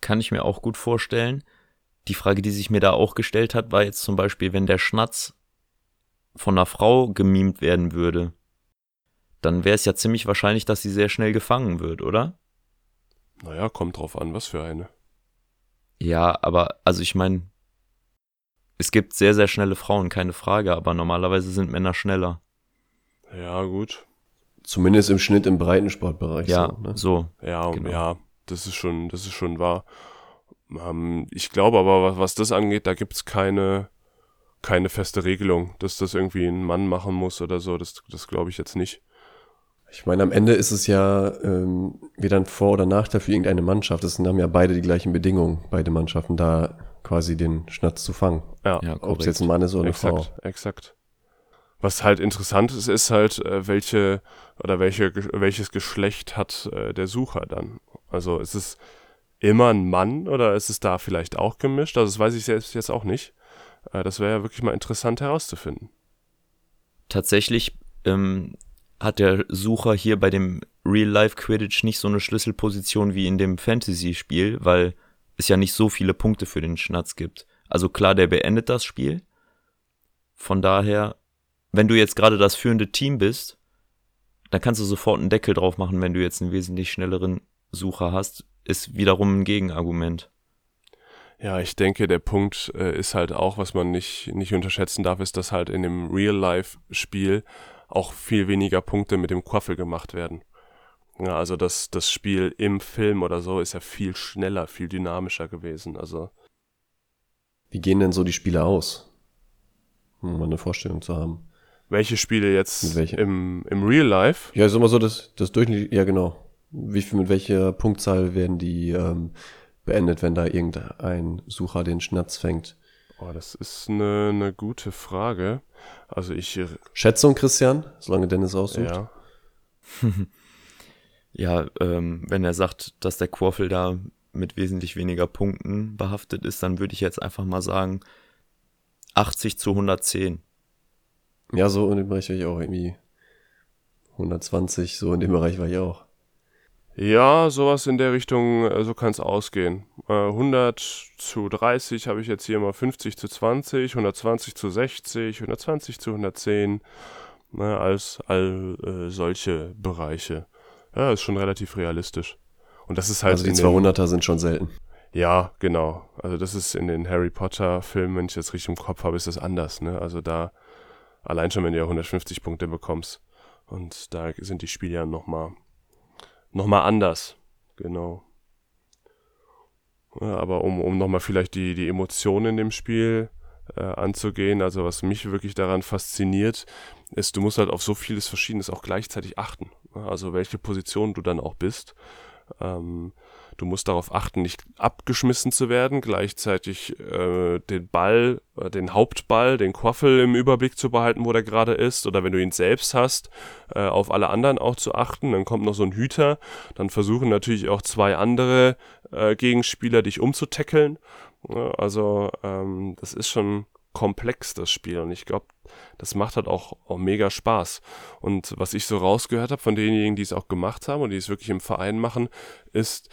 B: Kann ich mir auch gut vorstellen. Die Frage, die sich mir da auch gestellt hat, war jetzt zum Beispiel, wenn der Schnatz von einer Frau gemimt werden würde, dann wäre es ja ziemlich wahrscheinlich, dass sie sehr schnell gefangen wird, oder?
A: Naja, kommt drauf an, was für eine.
B: Ja, aber, also ich meine, es gibt sehr, sehr schnelle Frauen, keine Frage, aber normalerweise sind Männer schneller.
A: Ja, gut.
C: Zumindest im Schnitt im Breitensportbereich.
B: Ja,
C: so, ne?
B: so.
A: Ja,
B: Genau.
A: ja, das ist schon, das ist schon wahr. Ähm, ich glaube aber, was, was das angeht, da gibt's keine, keine feste Regelung, dass das irgendwie ein Mann machen muss oder so. Das, das glaube ich jetzt nicht.
C: Ich meine, am Ende ist es ja ähm, weder ein Vor- oder Nachteil für irgendeine Mannschaft. Es haben ja beide die gleichen Bedingungen, beide Mannschaften, da quasi den Schnatz zu fangen.
A: Ja,
B: Ja,
C: Ob es jetzt ein Mann ist oder eine Frau.
A: exakt, exakt. Was halt interessant ist, ist halt, äh, welche oder welche, welches Geschlecht hat äh, der Sucher dann. Also ist es immer ein Mann oder ist es da vielleicht auch gemischt? Also das weiß ich selbst jetzt auch nicht. Äh, das wäre ja wirklich mal interessant herauszufinden.
B: Tatsächlich ähm, hat der Sucher hier bei dem Real-Life-Quidditch nicht so eine Schlüsselposition wie in dem Fantasy-Spiel, weil es ja nicht so viele Punkte für den Schnatz gibt. Also klar, der beendet das Spiel. Von daher, wenn du jetzt gerade das führende Team bist, dann kannst du sofort einen Deckel drauf machen, wenn du jetzt einen wesentlich schnelleren Sucher hast. Ist wiederum ein Gegenargument.
A: Ja, ich denke, der Punkt äh, ist halt auch, was man nicht, nicht unterschätzen darf, ist, dass halt in dem Real-Life-Spiel auch viel weniger Punkte mit dem Quaffel gemacht werden. Ja, also das, das Spiel im Film oder so ist ja viel schneller, viel dynamischer gewesen. Also
C: Wie gehen denn so die Spiele aus? Um mal eine Vorstellung zu haben.
A: welche Spiele jetzt
C: Mit welchen?
A: im, im Real Life?
C: Ja, ist immer so, das, das Durchschnitt, ja genau. Wie viel, mit welcher Punktzahl werden die ähm, beendet, wenn da irgendein Sucher den Schnatz fängt?
A: Oh, das ist eine, eine gute Frage. Also ich,
C: Schätzung, Christian, solange Dennis aussucht.
A: ja, <laughs>
B: Ja, ähm, wenn er sagt, dass der Quaffel da mit wesentlich weniger Punkten behaftet ist, dann würde ich jetzt einfach mal sagen 80 zu 110.
C: Ja, so in dem Bereich war ich auch irgendwie 120, so in dem Bereich war ich auch.
A: Ja, sowas in der Richtung, äh, so kann es ausgehen. Äh, 100 zu 30 habe ich jetzt hier mal 50 zu 20, 120 zu 60, 120 zu 110, ne, als all äh, solche Bereiche. Ja, ist schon relativ realistisch. Und das ist halt
C: Also die
A: in den-
C: 200er sind schon selten.
A: Ja, genau. Also das ist in den Harry Potter Filmen, wenn ich jetzt richtig im Kopf habe, ist das anders, ne? Also da allein schon, wenn du ja 150 Punkte bekommst und da sind die Spiele ja noch mal noch mal anders. Genau. Ja, aber um um noch mal vielleicht die die Emotionen in dem Spiel äh, anzugehen, also was mich wirklich daran fasziniert, ist, du musst halt auf so vieles Verschiedenes auch gleichzeitig achten. Also welche Position du dann auch bist. Ähm, du musst darauf achten, nicht abgeschmissen zu werden, gleichzeitig äh, den Ball, äh, den Hauptball, den Quaffel im Überblick zu behalten, wo der gerade ist, oder wenn du ihn selbst hast, äh, auf alle anderen auch zu achten. Dann kommt noch so ein Hüter, dann versuchen natürlich auch zwei andere äh, Gegenspieler dich umzutackeln. Ja, also ähm, das ist schon komplex, das Spiel. Und ich glaube, das macht halt auch, auch mega Spaß. Und was ich so rausgehört habe von denjenigen, die es auch gemacht haben und die es wirklich im Verein machen, ist,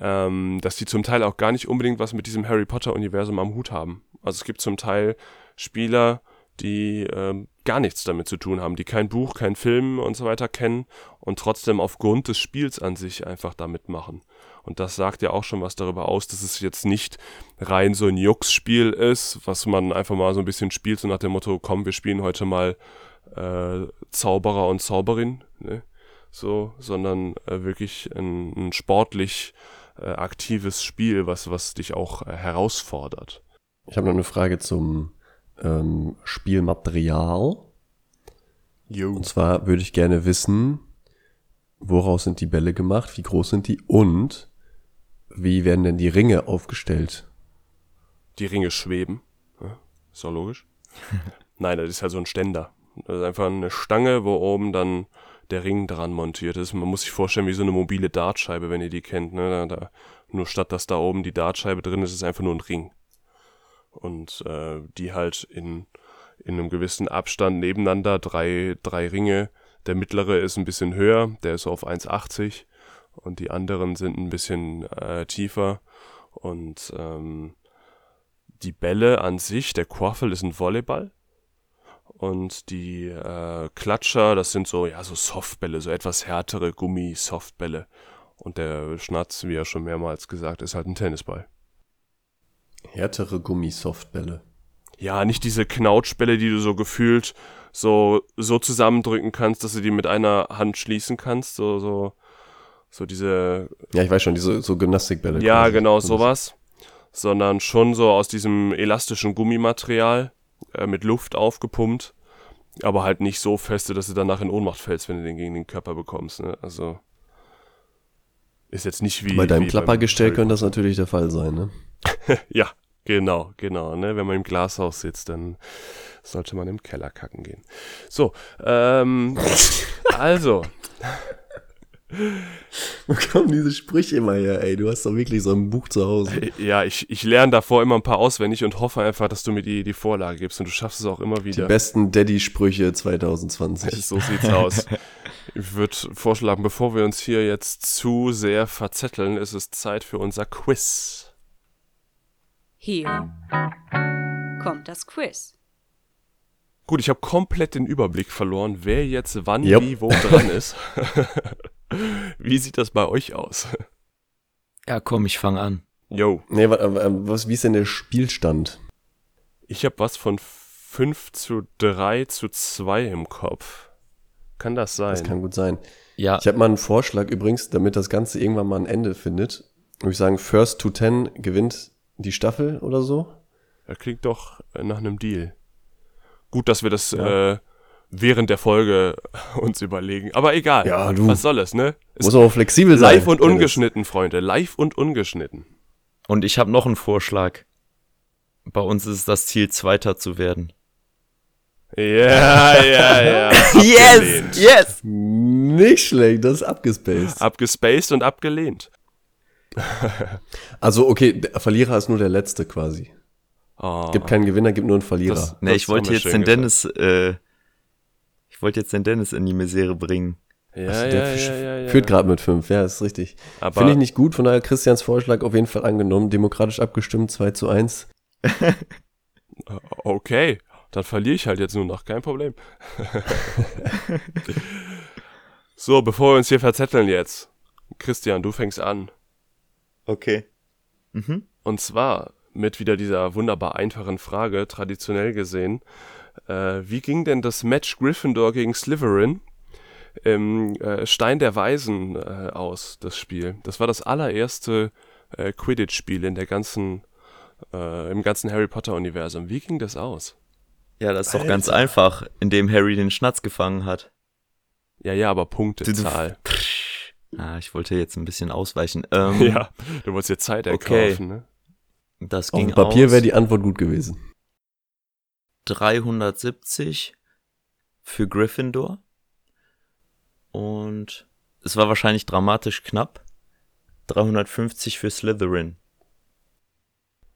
A: ähm, dass die zum Teil auch gar nicht unbedingt was mit diesem Harry Potter-Universum am Hut haben. Also es gibt zum Teil Spieler, die ähm, gar nichts damit zu tun haben, die kein Buch, kein Film und so weiter kennen und trotzdem aufgrund des Spiels an sich einfach da mitmachen. Und das sagt ja auch schon was darüber aus, dass es jetzt nicht rein so ein Jux-Spiel ist, was man einfach mal so ein bisschen spielt, so nach dem Motto, komm, wir spielen heute mal äh, Zauberer und Zauberin, ne? so, sondern äh, wirklich ein, ein sportlich äh, aktives Spiel, was, was dich auch äh, herausfordert.
C: Ich habe noch eine Frage zum ähm, Spielmaterial.
A: Jo.
C: Und zwar würde ich gerne wissen, woraus sind die Bälle gemacht, wie groß sind die und wie werden denn die Ringe aufgestellt?
A: Die Ringe schweben. Ja, ist doch logisch. <laughs> Nein, das ist halt so ein Ständer. Das ist einfach eine Stange, wo oben dann der Ring dran montiert ist. Man muss sich vorstellen, wie so eine mobile Dartscheibe, wenn ihr die kennt. Ne? Da, da, nur statt dass da oben die Dartscheibe drin ist, ist einfach nur ein Ring. Und äh, die halt in, in einem gewissen Abstand nebeneinander, drei, drei Ringe. Der mittlere ist ein bisschen höher, der ist auf 1,80 und die anderen sind ein bisschen äh, tiefer. Und ähm, die Bälle an sich, der Quaffel ist ein Volleyball. Und die äh, Klatscher, das sind so, ja, so Softbälle, so etwas härtere Gummi-Softbälle. Und der Schnatz, wie ja schon mehrmals gesagt, ist halt ein Tennisball.
C: Härtere Gummisoftbälle.
A: Ja, nicht diese Knautschbälle, die du so gefühlt so, so zusammendrücken kannst, dass du die mit einer Hand schließen kannst. So, so, so diese.
C: Ja, ich weiß schon, diese so Gymnastikbälle.
A: Ja,
C: quasi.
A: genau, sowas. Sondern schon so aus diesem elastischen Gummimaterial äh, mit Luft aufgepumpt. Aber halt nicht so feste, dass du danach in Ohnmacht fällst, wenn du den gegen den Körper bekommst. Ne? Also. Ist jetzt nicht wie.
C: Bei deinem
A: wie
C: Klappergestell könnte das natürlich der Fall sein, ne? <laughs>
A: Ja, genau, genau. Ne? Wenn man im Glashaus sitzt, dann sollte man im Keller kacken gehen. So, ähm, <laughs> also,
C: Wo kommen diese Sprüche immer her, ey? Du hast doch wirklich so ein Buch zu Hause.
A: ja, ich, ich lerne davor immer ein paar auswendig und hoffe einfach, dass du mir die, die Vorlage gibst und du schaffst es auch immer
C: Die
A: wieder.
C: besten Daddy-Sprüche 2020.
A: So sieht's aus. Ich würde vorschlagen, bevor wir uns hier jetzt zu sehr verzetteln, ist es Zeit für unser Quiz.
D: Hier kommt das Quiz.
A: Gut, ich habe komplett den Überblick verloren, wer jetzt wann,
C: Jupp.
A: wie, wo dran ist. <laughs> wie sieht das bei euch aus?
B: Ja, komm, ich fange an.
A: Yo.
C: Nee, wa- wa- was, wie ist denn der Spielstand?
A: Ich habe was von 5 zu 3 zu 2 im Kopf. Kann das sein?
C: Das kann gut sein.
B: Ja,
C: Ich habe mal einen Vorschlag übrigens, damit das Ganze irgendwann mal ein Ende findet. Würde ich sagen, First to Ten gewinnt die Staffel oder so.
A: das klingt doch äh, nach einem Deal. Gut, dass wir das
C: Ja.
A: äh, während der Folge <laughs> uns überlegen. Aber egal.
C: Ja, du.
A: Was soll es, ne? Es
C: Muss aber flexibel sein.
A: live und ungeschnitten, Freunde. Live und ungeschnitten.
B: und ich habe noch einen Vorschlag. Bei uns ist es das Ziel, Zweiter zu werden.
A: Ja, ja, ja. <laughs> Abgelehnt.
B: Yes!
C: Nicht schlecht, das ist abgespaced.
A: Abgespaced und abgelehnt. <laughs>
C: Also, okay, der Verlierer ist nur der letzte quasi.
A: Oh.
C: Gibt keinen Gewinner, gibt nur einen Verlierer.
A: Das-
B: Ne, ich wollte jetzt den Dennis, äh, ich wollte jetzt den Dennis in die Misere bringen.
A: ja,
C: Also der
A: ja, ja, ja.
C: Führt gerade mit fünf, ja, ist richtig. Finde ich nicht gut, von daher Christians Vorschlag auf jeden Fall angenommen. Demokratisch abgestimmt, 2 zu 1. <laughs>
A: Okay, dann verliere ich halt jetzt nur noch, kein Problem. <laughs> so, bevor wir uns hier verzetteln jetzt. Christian, du fängst an.
B: Okay. Mhm.
A: Und zwar mit wieder dieser wunderbar einfachen Frage, traditionell gesehen. Äh, wie ging denn das Match Gryffindor gegen Slytherin im äh, Stein der Weisen äh, aus, das Spiel? Das war das allererste äh, Quidditch-Spiel in der ganzen, äh, im ganzen Harry Potter-Universum. Wie ging das aus?
B: Ja, das ist doch ganz einfach, indem Harry den Schnatz gefangen hat.
A: Ja, ja, aber Punktezahl.
B: Ah, ich wollte jetzt ein bisschen ausweichen. <laughs> Ähm,
A: Ja, du wolltest dir Zeit
B: Okay.
A: erkaufen, ne?
B: Das
C: Auf
B: ging
C: dem Papier wäre die Antwort gut gewesen.
B: 370 für Gryffindor. Und es war wahrscheinlich dramatisch knapp. 350 für Slytherin.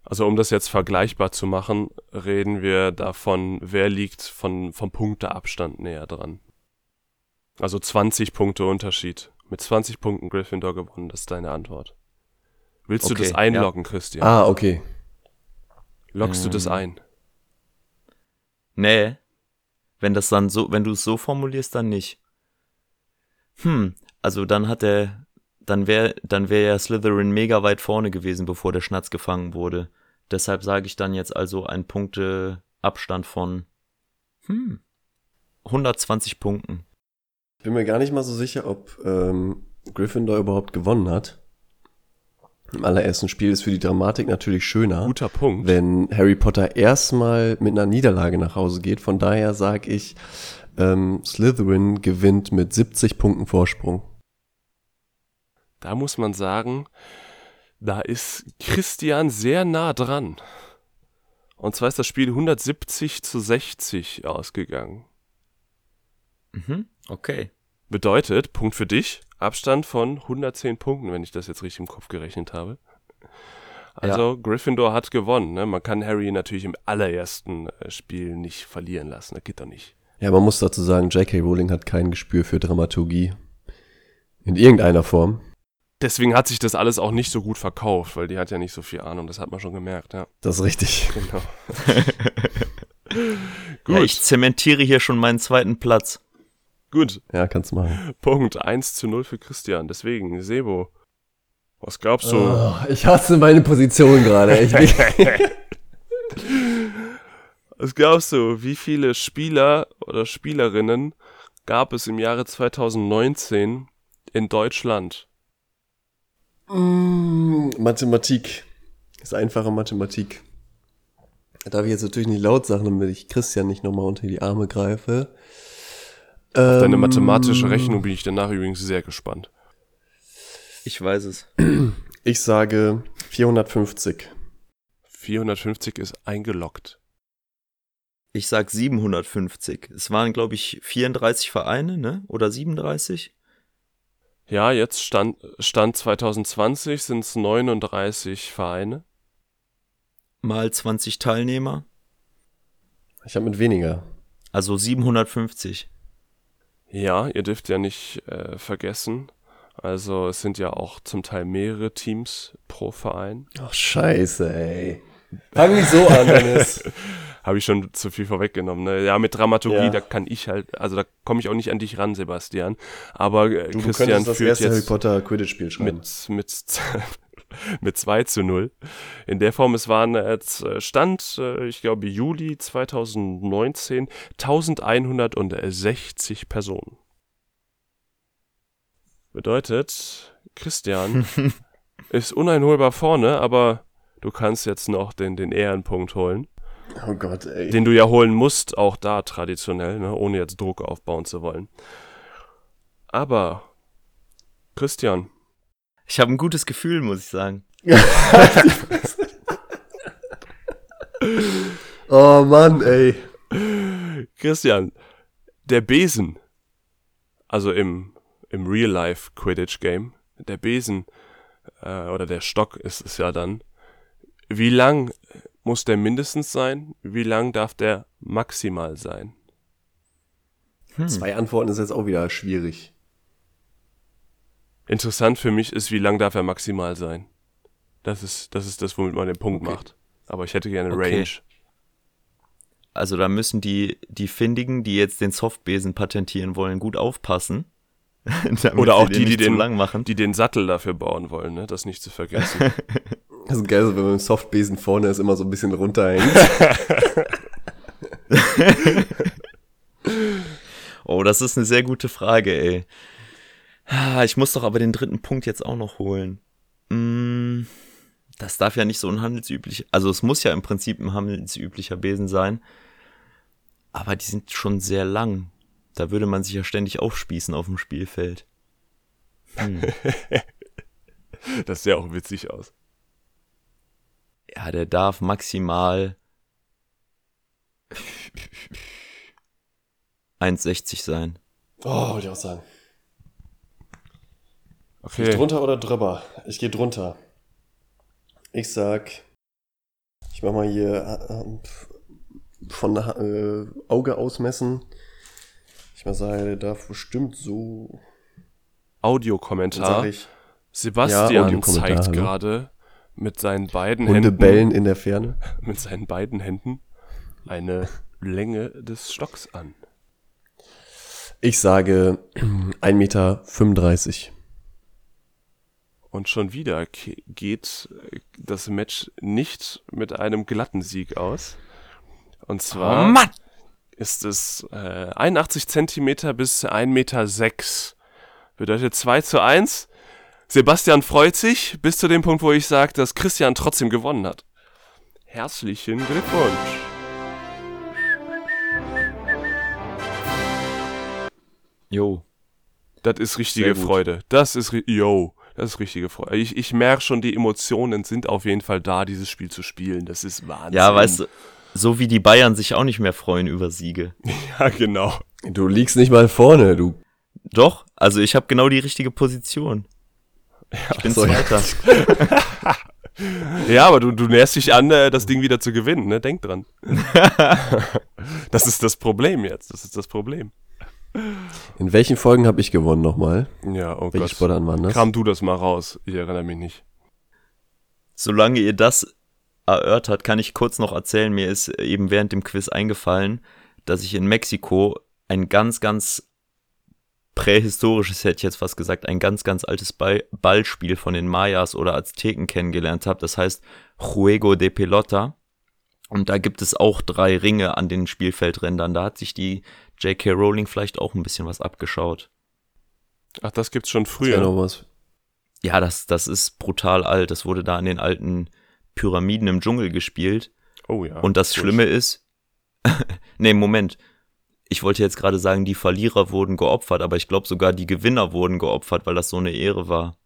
A: Also um das jetzt vergleichbar zu machen, reden wir davon, wer liegt von, vom Punkteabstand näher dran. Also 20 Punkte Unterschied. Mit 20 Punkten Gryffindor gewonnen, das ist deine Antwort. Willst du
B: Okay,
A: das einloggen, Christian?
C: Ah, okay.
A: Loggst du das
B: Ähm.
A: ein?
B: Nee. Wenn das dann so, wenn du es so formulierst, dann nicht. Hm, also dann hat er, dann wäre, dann wäre ja Slytherin mega weit vorne gewesen, bevor der Schnatz gefangen wurde. Deshalb sage ich dann jetzt also einen Punkteabstand von, hm, 120 Punkten.
C: Ich bin mir gar nicht mal so sicher, ob ähm, Gryffindor überhaupt gewonnen hat. Im allerersten Spiel ist für die Dramatik natürlich schöner,
A: Guter Punkt.
C: wenn Harry Potter erstmal mit einer Niederlage nach Hause geht. Von daher sage ich, ähm, Slytherin gewinnt mit 70 Punkten Vorsprung.
A: Da muss man sagen, da ist Christian sehr nah dran. Und zwar ist das Spiel 170 zu 60 ausgegangen.
B: Mhm, okay.
A: Bedeutet, Punkt für dich, Abstand von 110 Punkten, wenn ich das jetzt richtig im Kopf gerechnet habe. Also Gryffindor hat gewonnen. Ne? Man kann Harry natürlich im allerersten äh, Spiel nicht verlieren lassen. Das geht doch nicht.
C: Ja, man muss dazu sagen, J.K. Rowling hat kein Gespür für Dramaturgie. In irgendeiner Form.
A: Deswegen hat sich das alles auch nicht so gut verkauft, weil die hat ja nicht so viel Ahnung. Das hat man schon gemerkt, ja.
C: Das ist richtig.
A: Genau. <laughs>
B: Ja, ich zementiere hier schon meinen zweiten Platz.
A: Gut.
C: Ja, kannst machen.
A: Punkt 1 zu 0 für Christian. Deswegen, Sebo, was glaubst du?
C: Oh, ich hasse meine Position gerade. <laughs>
A: Was glaubst du, wie viele Spieler oder Spielerinnen gab es im Jahre 2019 in Deutschland?
C: Mm, Mathematik. Das ist einfache Mathematik. Da darf ich jetzt natürlich nicht laut sagen, damit ich Christian nicht nochmal unter die Arme greife.
A: Auf deine
C: Ähm,
A: mathematische Rechnung bin ich danach übrigens sehr gespannt.
B: Ich weiß es. <clears throat>
C: Ich sage 450.
A: 450 ist eingeloggt.
B: Ich sag 750. Es waren, glaube ich, 34 Vereine, ne? Oder 37?
A: Ja, jetzt Stand, Stand 2020 sind es 39 Vereine.
B: Mal 20 Teilnehmer.
C: Ich habe mit weniger.
B: Also 750.
A: Ja, ihr dürft ja nicht äh, vergessen, also es sind ja auch zum Teil mehrere Teams pro Verein.
C: Ach, scheiße, ey. Fang nicht so an, <laughs> Dennis.
A: Habe ich schon zu viel vorweggenommen. Ne? Ja, mit Dramaturgie,
C: Ja.
A: da kann ich halt, also da komme ich auch nicht an dich ran, Sebastian. Aber äh,
C: Du, du
A: Christian
C: könntest das
A: führt
C: erste Harry
A: jetzt
C: Potter Quidditch-Spiel schreiben.
A: mit, mit, <laughs> <laughs> mit 2 zu 0. In der Form, es waren jetzt äh, Stand, äh, ich glaube Juli 2019, 1160 Personen. Bedeutet, Christian <laughs> ist uneinholbar vorne, aber du kannst jetzt noch den, den Ehrenpunkt holen,
C: Oh Gott, ey.
A: den du ja holen musst, auch da traditionell, ne, ohne jetzt Druck aufbauen zu wollen. Aber, Christian,
B: Ich habe ein gutes Gefühl, muss ich sagen. <laughs>
C: oh Mann, ey.
A: Christian, der Besen, also im, im Real-Life-Quidditch-Game, der Besen äh, oder der Stock ist es ja dann, wie lang muss der mindestens sein? Wie lang darf der maximal sein?
B: Hm.
C: Zwei Antworten ist jetzt auch wieder schwierig.
A: Interessant für mich ist, wie lang darf er maximal sein? Das ist das, ist das womit man den Punkt
C: Okay.
A: macht. Aber ich hätte gerne
B: Okay.
A: Range.
B: Also da müssen die, die Findigen, die jetzt den Softbesen patentieren wollen, gut aufpassen. <laughs>
A: Oder auch die, die den,
B: lang machen.
A: die den Sattel dafür bauen wollen, ne? das nicht zu vergessen. <laughs>
C: Das ist geil, so, wenn man im Softbesen vorne ist, immer so ein bisschen runterhängt. <laughs>
B: Oh, das ist eine sehr gute Frage, ey. Ah, Ich muss doch aber den dritten Punkt jetzt auch noch holen. Mm, Das darf ja nicht so ein handelsüblich, also es muss ja im Prinzip ein handelsüblicher Besen sein. Aber die sind schon sehr lang. Da würde man sich ja ständig aufspießen auf dem Spielfeld. Hm. <laughs>
A: das sähe auch witzig aus.
B: Ja, der darf maximal <laughs> 1,60 sein.
C: Oh, wollte ich auch sagen.
A: Okay.
C: Drunter oder drüber? Ich gehe drunter. Ich sag, ich mach mal hier äh, von äh, Auge ausmessen. Ich mal sagen, der darf bestimmt so.
A: Audiokommentar.
C: ich,
A: Sebastian
C: Ja, Audiokommentar,
A: zeigt
C: hallo.
A: gerade mit seinen beiden
C: Hunde
A: Händen
C: bellen in der Ferne. <laughs>
A: mit seinen beiden Händen eine Länge des Stocks an.
C: Ich sage 1,35 Meter.
A: Und schon wieder geht äh, das Match nicht mit einem glatten Sieg aus. Und zwar
B: Mann!
A: ist es äh, 81 Zentimeter bis 1,6 Meter. Sechs. Bedeutet 2 zu 1. Sebastian freut sich bis zu dem Punkt, wo ich sage, dass Christian trotzdem gewonnen hat. Herzlichen Glückwunsch.
B: Jo.
A: Das ist richtige. Freude. Das ist, ri- yo, das ist richtige Freude. Ich, ich merke schon, die Emotionen sind auf jeden Fall da, dieses Spiel zu spielen. Das ist Wahnsinn.
B: Ja, weißt du, so wie die Bayern sich auch nicht mehr freuen über Siege. <laughs>
A: Ja, genau.
C: Du liegst nicht mal vorne, du.
B: Doch, also ich habe genau die richtige Position. Ich bin
C: so, ja.
B: Zweiter. <laughs>
A: Ja, aber du, du näherst dich an, äh, das Ding wieder zu gewinnen, ne? Denk dran. <laughs> das ist das Problem jetzt. Das ist das Problem.
C: In welchen Folgen habe ich gewonnen nochmal?
A: Ja, oh
C: Welche
A: Gott.
C: Sportarten waren das?
A: Kram du das mal raus. Ich erinnere mich nicht.
B: Solange ihr das erörtert, kann ich kurz noch erzählen, mir ist eben während dem Quiz eingefallen, dass ich in Mexiko ein ganz, ganz prähistorisches, hätte ich jetzt fast gesagt, ein ganz, ganz altes Ball Ballspiel von den Mayas oder Azteken kennengelernt habe. Das heißt Juego de Pelota. Und da gibt es auch drei Ringe an den Spielfeldrändern. Da hat sich die J.K. Rowling vielleicht auch ein bisschen was abgeschaut.
A: Ach, das gibt's schon
C: Das
A: früher.
C: noch was.
B: Ja, das, das ist brutal alt. Das wurde da in den alten Pyramiden im Dschungel gespielt.
A: Oh ja.
B: Und das
A: Gut.
B: Schlimme ist, <laughs> nee, Moment. Ich wollte jetzt gerade sagen, die Verlierer wurden geopfert, aber ich glaube sogar die Gewinner wurden geopfert, weil das so eine Ehre war.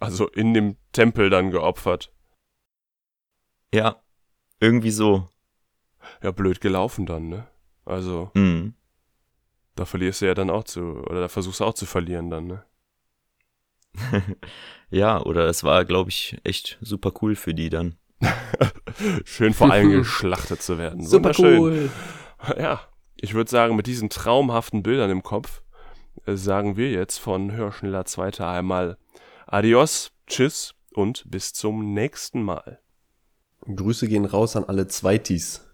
A: Also in dem Tempel dann geopfert.
B: Ja, irgendwie so.
A: Ja, blöd gelaufen dann, ne? Also,
B: Mhm.
A: Da verlierst du ja dann auch zu, oder da versuchst du auch zu verlieren dann, ne? <laughs>
B: Ja, oder es war, glaube ich, echt super cool für die dann. <laughs>
A: Schön vor allem <laughs> geschlachtet zu werden.
C: Super cool.
A: Ja, ich würde sagen, mit diesen traumhaften Bildern im Kopf äh, sagen wir jetzt von Hörschneller Zweiter einmal Adios, Tschüss und bis zum nächsten Mal.
C: Grüße gehen raus an alle Zweitis.